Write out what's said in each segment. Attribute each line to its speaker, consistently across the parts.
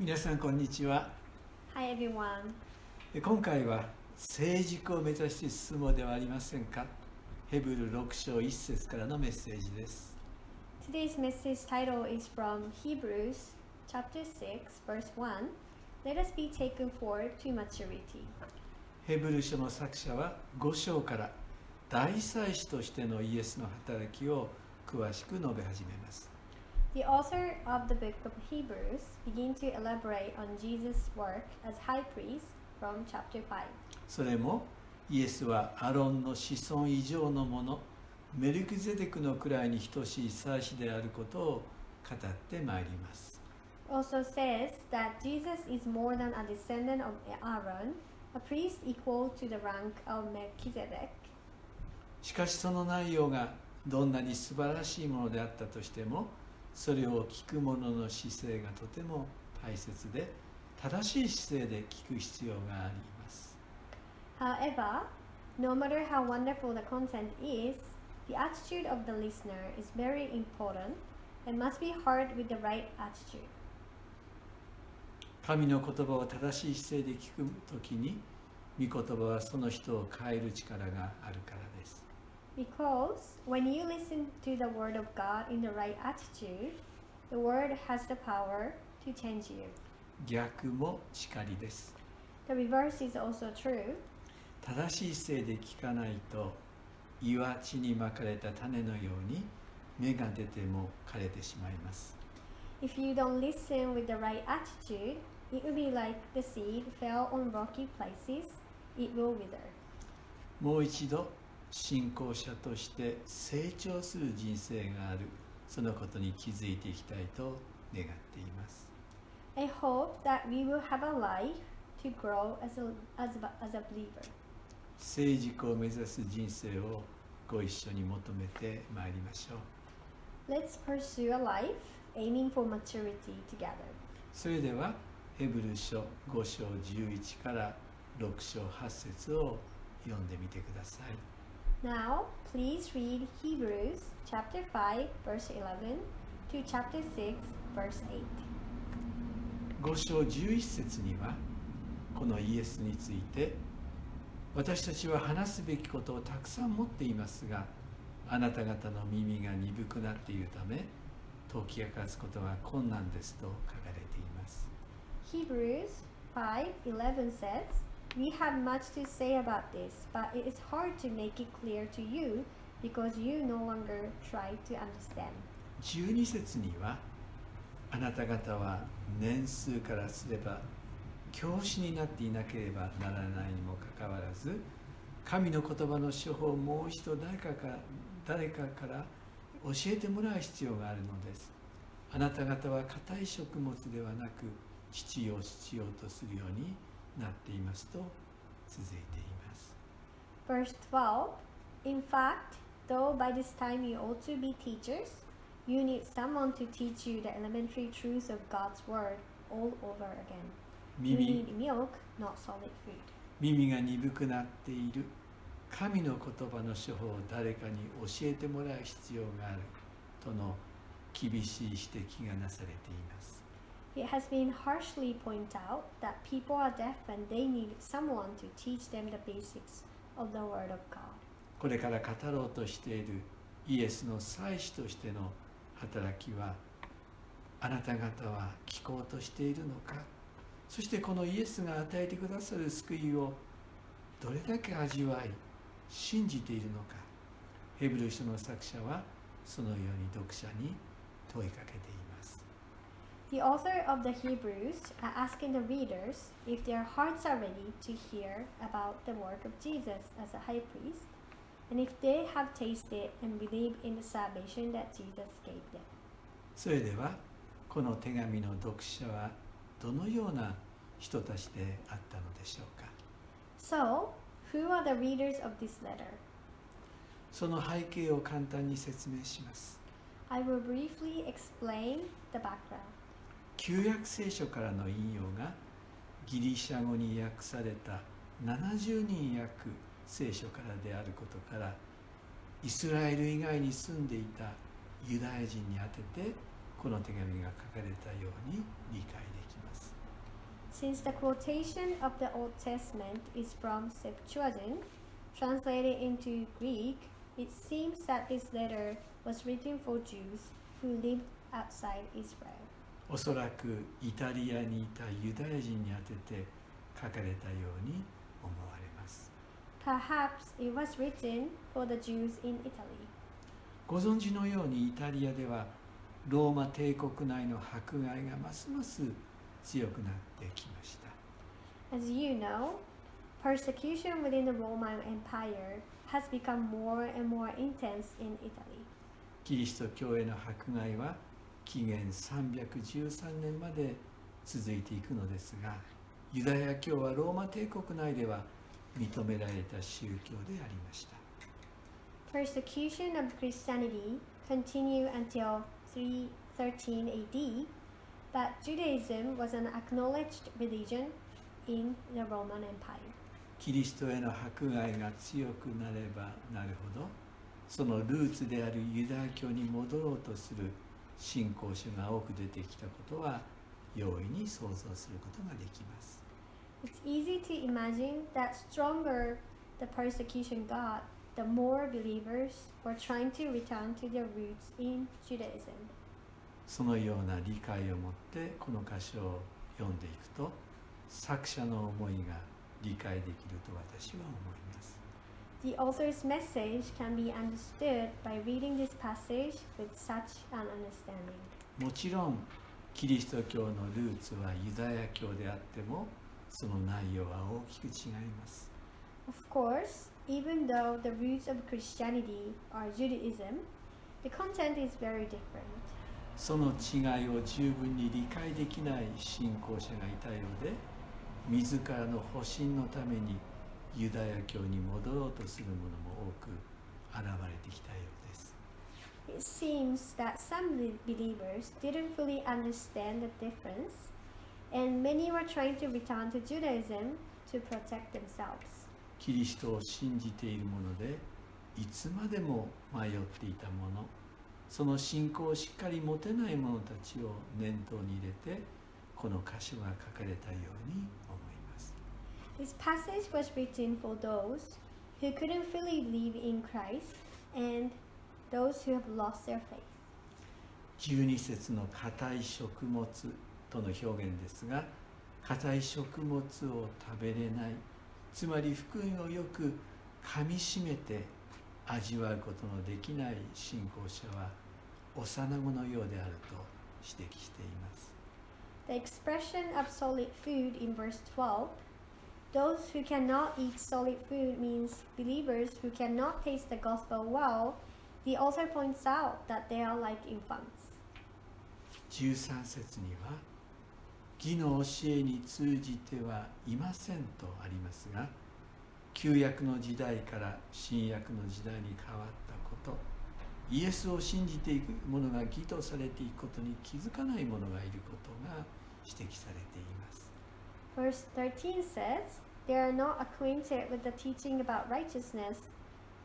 Speaker 1: 皆さんこんにちは
Speaker 2: Hi everyone.
Speaker 1: え今回は成熟を目指して進もうではありませんかヘブル6章1節からのメッセージです
Speaker 2: Today's message title is from Hebrews chapter 6 verse 1. Let us be taken forward to maturity.
Speaker 1: ヘブル書の作者は5章から大祭司としてのイエスの働きを詳しく述べ始めます
Speaker 2: The author of the book of Hebrews begin to elaborate on Jesus' work as high priest from chapter 5.
Speaker 1: それもイエスはアロンの子孫以上のものメルクゼデクの位に等しい祭司であることを語ってまいります
Speaker 2: Also says that Jesus is more than a descendant of Aaron, a priest equal to the rank of Melchizedek.
Speaker 1: しかしその内容がどんなに素晴らしいものであったとしてもそれを聞く者の姿勢がとても大切で正しい姿勢で聞く必要があります
Speaker 2: However, no matter how wonderful the content is, the attitude of the listener is very important and must be heard with the right attitude.
Speaker 1: 神の言葉を正しい姿勢で聞くときに御言葉はその人を変える力があるから
Speaker 2: Because when you listen to the word of God in the right attitude, the word has the power to change you.
Speaker 1: 逆もしかりです
Speaker 2: The reverse is also true.
Speaker 1: 正しい姿勢で聞かないと岩地にまかれた種のように芽が出ても枯れてしまいます
Speaker 2: If you don't listen with the right attitude, it will be like the seed fell on rocky places, it will wither.
Speaker 1: もう一度信仰者として成長する人生があるそのことに気づいていきたいと願っています
Speaker 2: I hope that we will have a life to grow as a, as a, as a believer.
Speaker 1: 成熟を目指す人生をご一緒に求めてまいりましょう
Speaker 2: Let's pursue a life aiming for maturity together.
Speaker 1: それではヘブル書5章11から6章8節を読んでみてください
Speaker 2: Now, please read Hebrews chapter 5 verse 11 to chapter 6 verse 8.
Speaker 1: 5章11節にはこのイエスについて私たちは話すべきことをたくさん持っていますがあなた方の耳が鈍くなっているため解き明かすことが困難ですと書かれています
Speaker 2: Hebrews 5:11 says, "We have much to say about this, but it is hard to make it clear to you because you no longer try to understand."
Speaker 1: 12節にはあなた方は年数からすれば教師になっていなければならないにもかかわらず神の言葉の処方をもう一度誰かか誰かから教えてもらう必要があるのですあなた方は硬い食物ではなく必要必要とするようになっていますと続いています
Speaker 2: Verse 12 In fact, though by this time you ought to be teachers, you need someone to teach you the elementary truths of God's Word all over again. You
Speaker 1: 耳
Speaker 2: need milk, not solid food.
Speaker 1: 耳が鈍くなっている神の言葉の処方を誰かに教えてもらう必要があるとの厳しい指摘がなされています
Speaker 2: It has been harshly pointed out that people are deaf and they need someone to teach them the basics of the Word of God.
Speaker 1: これから語ろうとしているイエスの祭司としての働きはあなた方は聞こうとしているのか？そしてこのイエスが与えてくださる救いをどれだけ味わい信じているのか？ヘブル書の作者はそのように読者に問いかけています。
Speaker 2: The author of the Hebrews are asking the readers if their hearts are ready to hear about the work of Jesus as a high priest and if they have tasted and believed in the salvation that Jesus gave them.
Speaker 1: それではこの手紙の読者はどのような人たちであったのでしょうか
Speaker 2: So, who are the readers of this letter?
Speaker 1: その背景を簡単に説明します
Speaker 2: I will briefly explain the background.
Speaker 1: 旧約聖書からの引用がギリシャ語に訳された70人訳聖書からであることからイスラエル以外に住んでいたユダヤ人に宛ててこの手紙が書かれたように理解できます
Speaker 2: Since the quotation of the Old Testament is from Septuagint, translated into Greek, it seems that this letter was written for Jews who lived outside Israel.
Speaker 1: おそらくイタリアにいたユダヤ人に宛てて書かれたように思われます
Speaker 2: Perhaps it was written for the Jews in Italy.
Speaker 1: ご存知のようにイタリアではローマ帝国内の迫害がますます強くなってきました
Speaker 2: As you know, persecution within the Roman Empire has become more and more intense in Italy.
Speaker 1: キリスト教への迫害は紀元313年まで続いていくのですがユダヤ教はローマ帝国内では認められた宗教でありました
Speaker 2: Persecution of Christianity continued until 313 AD, but Judaism was an acknowledged religion in the Roman Empire.
Speaker 1: キリストへの迫害が強くなればなるほどそのルーツであるユダヤ教に戻ろうとする信仰者が多く出てきたことは容易に想像することができます
Speaker 2: It's easy to imagine that stronger the persecution got, the more believers were trying to return to their roots in Judaism.
Speaker 1: そのような理解を持ってこの箇所を読んでいくと作者の思いが理解できると私は思います
Speaker 2: The author's message can be understood by reading this passage with such an understanding.
Speaker 1: もちろんキリスト教のルーツはユダヤ教であってもその内容は大きく違います
Speaker 2: Of course, even though the roots of Christianity are Judaism, the content is very different.
Speaker 1: その違いを十分に理解できない信仰者がいたようで自らの保身のためにユダヤ教に戻ろうとする者も多く現れてきたようです
Speaker 2: It seems that some be- believers didn't fully understand the difference, and many were trying to return to Judaism to protect themselves.
Speaker 1: キリストを信じている者でいつまでも迷っていた者その信仰をしっかり持てない者たちを念頭に入れてこの箇所が書かれたように
Speaker 2: This passage was written for those who couldn't fully believe in Christ and those who have lost their faith.
Speaker 1: 12節の硬い食物との表現ですが硬い食物を食べれないつまり福音をよく噛みしめて味わうことのできない信仰者は幼子のようであると指摘しています
Speaker 2: The expression of solid food in verse 12 those who cannot eat solid food means believers who cannot taste the gospel well. The author points out that they are like infants.
Speaker 1: 13節には義の教えに通じてはいませんとありますが旧約の時代から新約の時代に変わったことイエスを信じていく者が義とされていくことに気づかない者がいることが指摘されています
Speaker 2: Verse 13 says, They are not acquainted with the teaching about righteousness.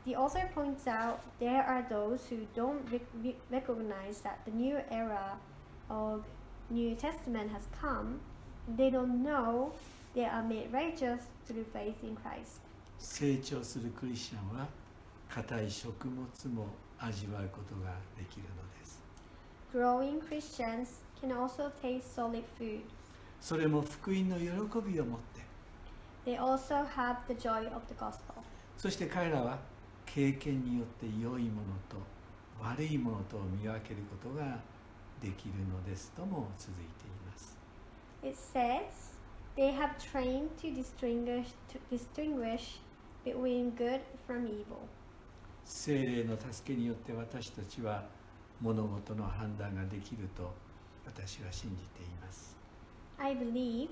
Speaker 2: The author points out there are those who don't rec- re- recognize that the new era of New Testament has come. They don't know they are made righteous through faith in Christ.
Speaker 1: 成長するクリスチャンは硬い食物も味わうことができるのです
Speaker 2: Growing Christians can also taste solid food.
Speaker 1: それも福音の喜びを持って
Speaker 2: They also have the joy of the gospel.
Speaker 1: そして彼らは経験によって良いものと悪いものとを見分けることができるのですとも続いています。
Speaker 2: It says they have trained to distinguish to distinguish between good from evil.
Speaker 1: 精霊の助けによって私たちは物事の判断ができると私は信じています。
Speaker 2: I believe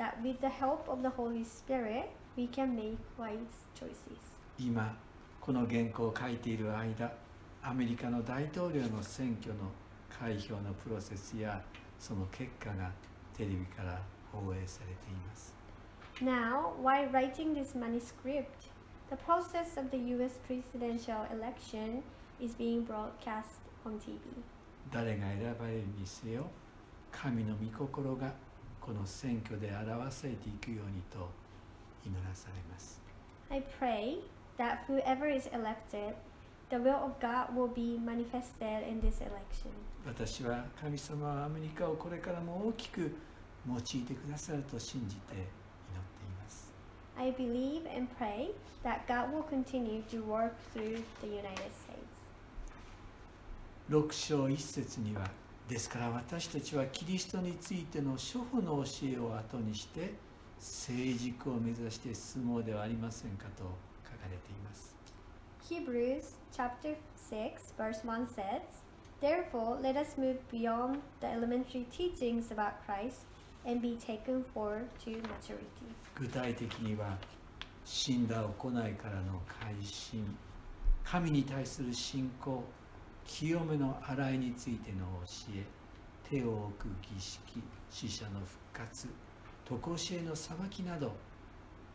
Speaker 2: that with the help of the Holy Spirit, we can make wise choices.
Speaker 1: 今この原稿を書いている間アメリカの大統領の選挙の開票のプロセスやその結果がテレビから放映されています
Speaker 2: Now, while writing this manuscript, the process of the US presidential election is being broadcast on TV.
Speaker 1: 誰が選ばれるにせよ神の御心が この選挙で表されていくようにと祈らされます
Speaker 2: I pray that whoever is elected, the will of God will be manifested in this election.
Speaker 1: 私は神様はアメリカをこれからも大きく用いてくださると信じて祈っています
Speaker 2: I believe and pray that God will continue to work through the United States.
Speaker 1: 6章1節にはですから私たちはキリストについての諸法の教えを後にして成熟を目指して進もうではありませんかと書かれています
Speaker 2: Hebrews chapter 6 verse 1 says, Therefore let us move beyond the elementary teachings about Christ and be taken forward to maturity.
Speaker 1: 具体的には死んだ行いからの改心神に対する信仰清めの洗いについての教え手を置く儀式死者の復活常しえの裁きなど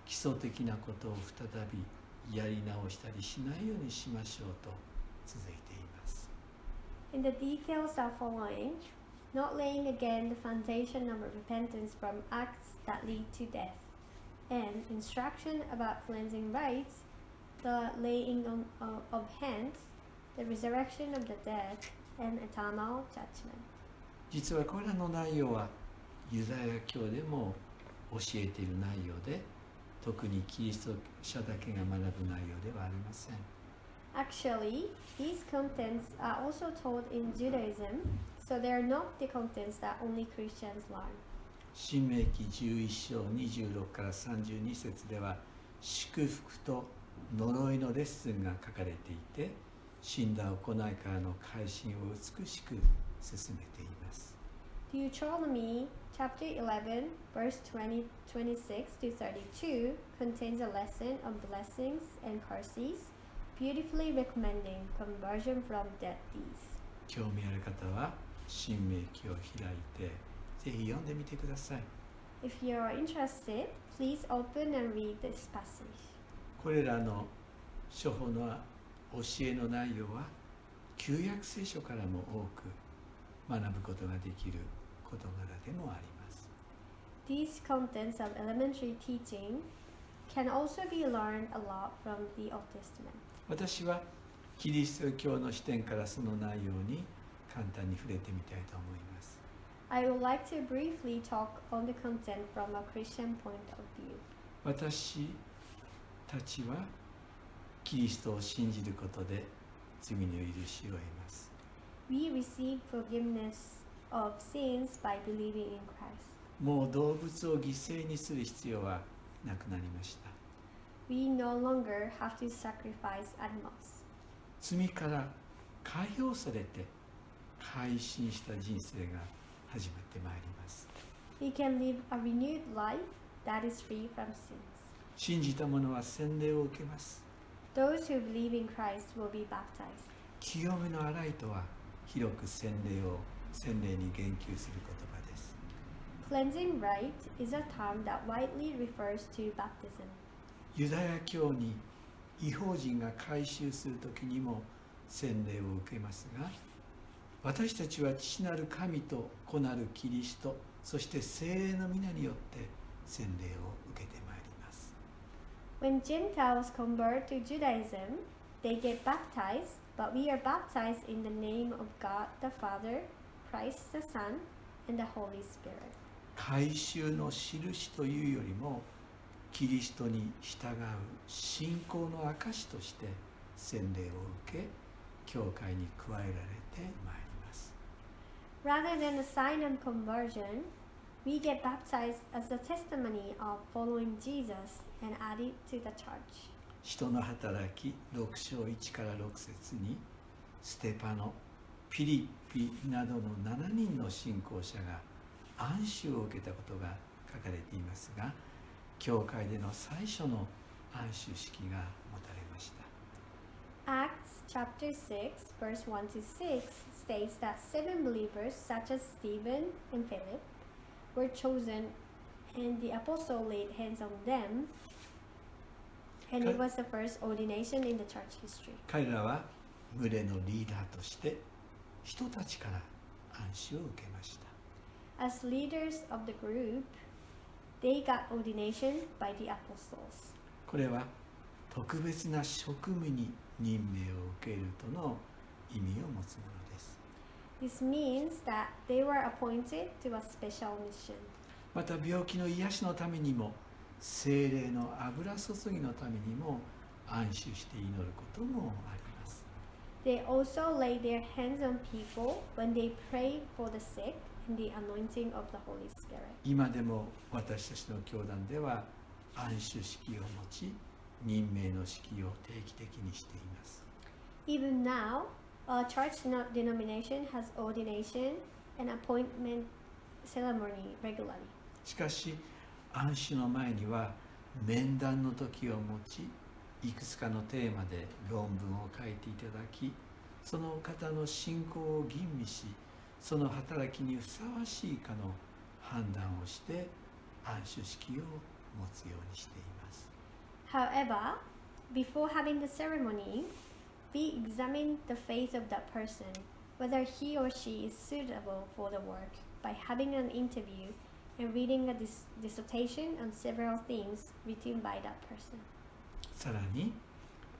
Speaker 1: 基礎的なことを再びやり直したりしないようにしましょうと続いています
Speaker 2: And the details are following, not laying again the foundation of repentance from acts that lead to death, and instruction about cleansing rites, the laying on, of, of hands, the resurrection of the dead, and eternal judgment.
Speaker 1: 実はこれらの内容はユダヤ教でも教えている内容で特にキリスト者だけが学ぶ内容ではありません
Speaker 2: Actually, these contents are also taught in Judaism, so they are not the contents that only Christians learn.
Speaker 1: 新明記11章26から32節では祝福と呪いのレッスンが書かれていて死んだ行いからの改心を美しく進めています
Speaker 2: Deuteronomy chapter 11, verse 20, 26 to 32 contains a lesson on blessings and curses, beautifully recommending conversion from dead deeds.
Speaker 1: 興味ある方は新明記を開いてぜひ読んでみてください
Speaker 2: If you are interested, please open and read this passage.
Speaker 1: これらの処方の教えの内容は旧約聖書からも多く学ぶことができる事柄でもあります
Speaker 2: These contents of elementary teaching can also be learned a lot from the Old Testament.
Speaker 1: 私はキリスト教の視点からその内容に簡単に触れてみたいと思います
Speaker 2: I would like to briefly talk on the content from a Christian point of view.
Speaker 1: 私たちはキリストを信じることで罪の許しを得ます
Speaker 2: We receive forgiveness of sins by believing in Christ.
Speaker 1: もう動物を犠牲にする必要はなくなりました
Speaker 2: We no longer have to sacrifice animals.
Speaker 1: 罪から解放されて改心した人生が始まってまいります
Speaker 2: We can live a renewed life that is free from sins.
Speaker 1: 信じた者は洗礼を受けます
Speaker 2: Those who believe in Christ will be baptized.
Speaker 1: 清めの洗いとは広く洗礼を洗礼に言及する言葉です
Speaker 2: Cleansing rite is a term that widely refers to baptism.
Speaker 1: ユダヤ教に違法人が改宗する時にも洗礼を受けますが私たちは父なる神と子なるキリストそして聖霊の皆によって洗礼を受けてまいります
Speaker 2: When Gentiles convert to Judaism, they get baptized, but we are baptized in the name of God the Father, Christ the Son, and the Holy Spirit.
Speaker 1: 改宗の印というよりもキリストに従う信仰の証として洗礼を受け教会に加えられてまいります
Speaker 2: Rather than a sign of conversion, we get baptized as a testimony of following Jesus and added to the church.
Speaker 1: 人の働き6章1から6節にステパノピリッピなどの7人の信仰者が安守を受けたことが書かれていますが教会での最初の安守式が持たれました
Speaker 2: Acts chapter 6, verse 1 to 6 states that seven believers, such as Stephen and Philip, were chosen, and the apostle laid hands on them, and it was the first ordination in the church history.
Speaker 1: 彼らは群れのリーダーとして人たちから安守を受けました
Speaker 2: As leaders of the group, they got ordination by the apostles.
Speaker 1: これは特別な職務に任命を受けるとの意味を持つもの
Speaker 2: This means that they were appointed to a special mission.
Speaker 1: また病気の癒しのためにも精霊の油注ぎのためにも安守して祈ることもあります
Speaker 2: They also lay their hands on people when they pray for the sick and the anointing of the Holy Spirit.
Speaker 1: 今でも私たちの教団では安守式を持ち任命の式を定期的にしています
Speaker 2: Even now, our church no- denomination has ordination and appointment ceremony regularly.
Speaker 1: しかし安守の前には面談の時を持ちいくつかのテーマで論文を書いていただきその方の信仰を吟味しその働きにふさわしいかの判断をして安守式を持つようにしています
Speaker 2: However, before having the ceremony, we examine the faith of that person, whether he or she is suitable for the work, by having an interview and reading a dis- dissertation on several things written by that person.
Speaker 1: さらに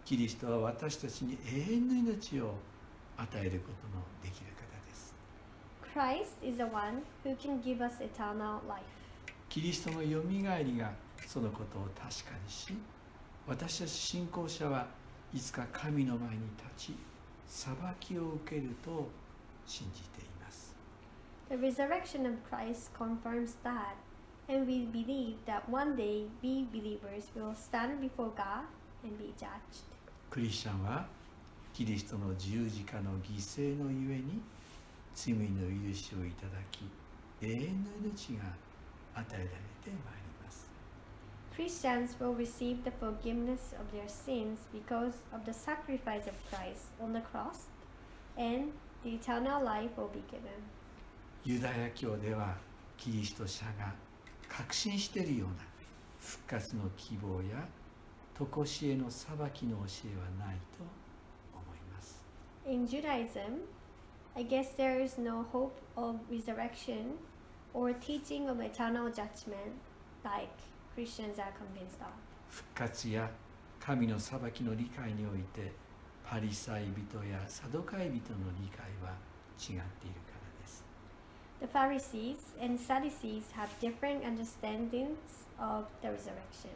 Speaker 1: キリストは私たちに永遠の命を与えることのできる方です
Speaker 2: Christ is the one who can give us eternal life.
Speaker 1: キリストのよみがえりがそのことを確かにし私たち信仰者は いつか神の前に立ち裁きを受けると信じています
Speaker 2: The resurrection of Christ confirms that, and we believe that one day we believers will stand before God and be judged.
Speaker 1: クリスチャンはキリストの十字架の犠牲のゆえに罪の許しをいただき永遠の命が与えられてまいります
Speaker 2: Christians will receive the forgiveness of their sins because of the sacrifice of Christ on the cross, and the eternal life will be given.
Speaker 1: ユダヤ教ではキリスト者が確信しているような復活の希望や常しえの裁きの教えはないと思います
Speaker 2: In Judaism, I guess there is no hope of resurrection or teaching of eternal judgment like Christians are convinced of.
Speaker 1: 復活や神の裁きの理解においてパリサイ人やサドカイ人の理解は違っているからです
Speaker 2: The Pharisees and Sadducees have different understandings of the resurrection.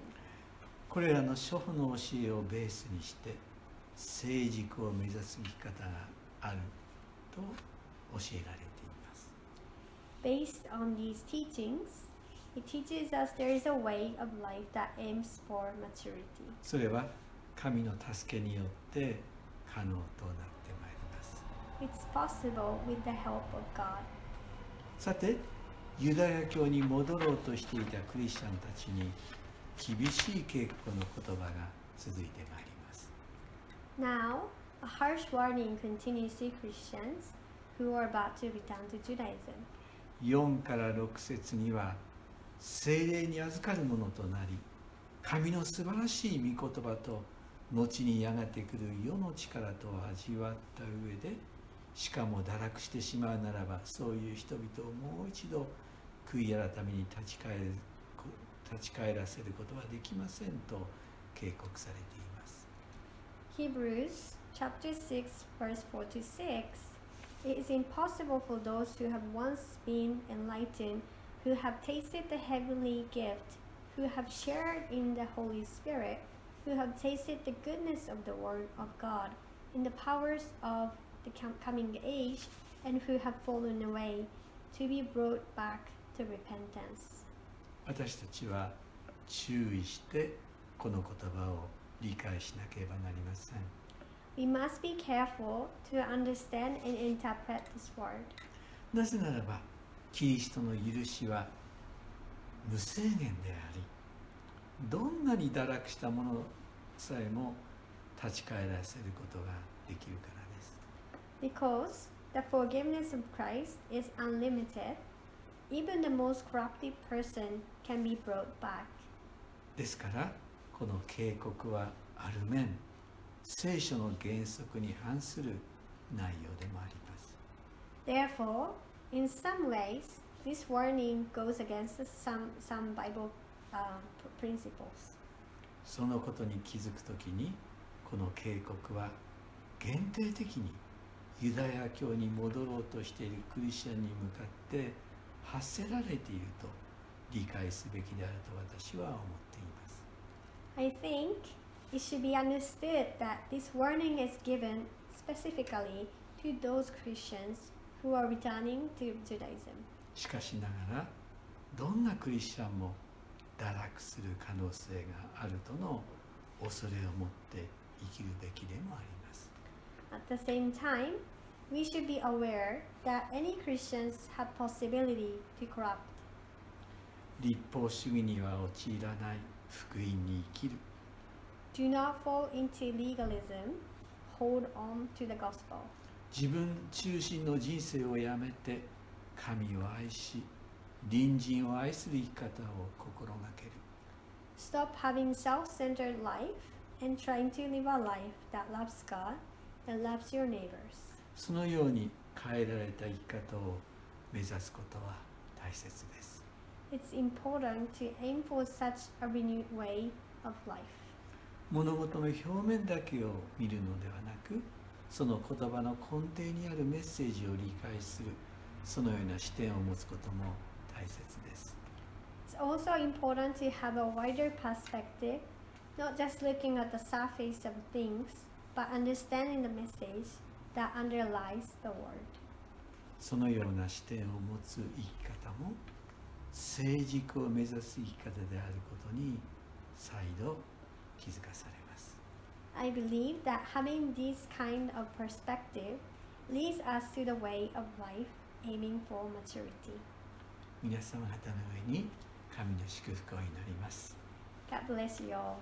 Speaker 1: これらの諸法の教えをベースにして成熟を目指す生き方があると教えられています
Speaker 2: Based on these teachings, it teaches us there is a way of life that aims for maturity.
Speaker 1: それは神の助けによって可能となってまいります
Speaker 2: It's possible with the help of God.
Speaker 1: さてユダヤ教に戻ろうとしていたクリスチャンたちに厳しい警告の言葉が続いてまいります
Speaker 2: Now, a harsh warning continues to Christians who are about to return to Judaism.
Speaker 1: 4から6節には精霊に預かるものとなり神の素晴らしい御言葉と後にやがて来る世の力とを味わった上でしかも堕落してしまうならばそういう人々をもう一度悔い改めに立ち返る立ち返らせることはできませんと警告されています。
Speaker 2: Hebrews chapter 6 verse 4 to 6 It is impossible for those who have once been enlightened, who have tasted the heavenly gift, who have shared in the Holy Spirit, who have tasted the goodness of the Word of God, in the powers of the com- coming age, and who have fallen away, to be brought back to repentance.
Speaker 1: 私たちは注意してこの言葉を理解しなければなりません
Speaker 2: We must be careful to understand and interpret this word.
Speaker 1: なぜならば キリストの許しは無制限でありどんなに堕落したものさえも立ち返らせることができるからです
Speaker 2: Because the forgiveness of Christ is unlimited, even the most corrupted person can be brought back.
Speaker 1: ですからこの警告はある面聖書の原則に反する内容でもあります
Speaker 2: Therefore, in some ways, this warning goes against some, some Bible uh, pr- principles.
Speaker 1: そのことに気づくときにこの警告は限定的にユダヤ教に戻ろうとしているクリスチャンに向かって発せられていると理解すべきであると私は思っています。
Speaker 2: I think it should be understood that this warning is given specifically to those Christians who are returning to Judaism.
Speaker 1: しかしながらどんなクリスチャンも堕落する可能性があるとの恐れを持って生きるべきでもあります。
Speaker 2: At the same time, we should be aware that any Christians have possibility to corrupt.
Speaker 1: 立法主義には陥らない福音に生きる
Speaker 2: Do not fall into legalism. Hold on to the gospel.
Speaker 1: 自分中心の人生をやめて神を愛し隣人を愛する生き方を心がける
Speaker 2: Stop having self-centered life and trying to live a life that loves God and loves your neighbors.
Speaker 1: そのように変えられた生き方を目指すことは大切です
Speaker 2: It's important to aim for such a renewed way of life.
Speaker 1: 物事の表面だけを見るのではなくその言葉の根底にあるメッセージを理解するそのような視点を持つことも大切です
Speaker 2: It's also important to have a wider perspective, not just looking at the surface of things, but understanding the message that underlies the word.
Speaker 1: そのような視点を持つ生き方も成熟を目指す生き方であることに再度気づかされます
Speaker 2: I believe that having this kind of perspective leads us to the way of life aiming for maturity.
Speaker 1: 皆様方の上に神の祝福を祈ります
Speaker 2: God bless you all.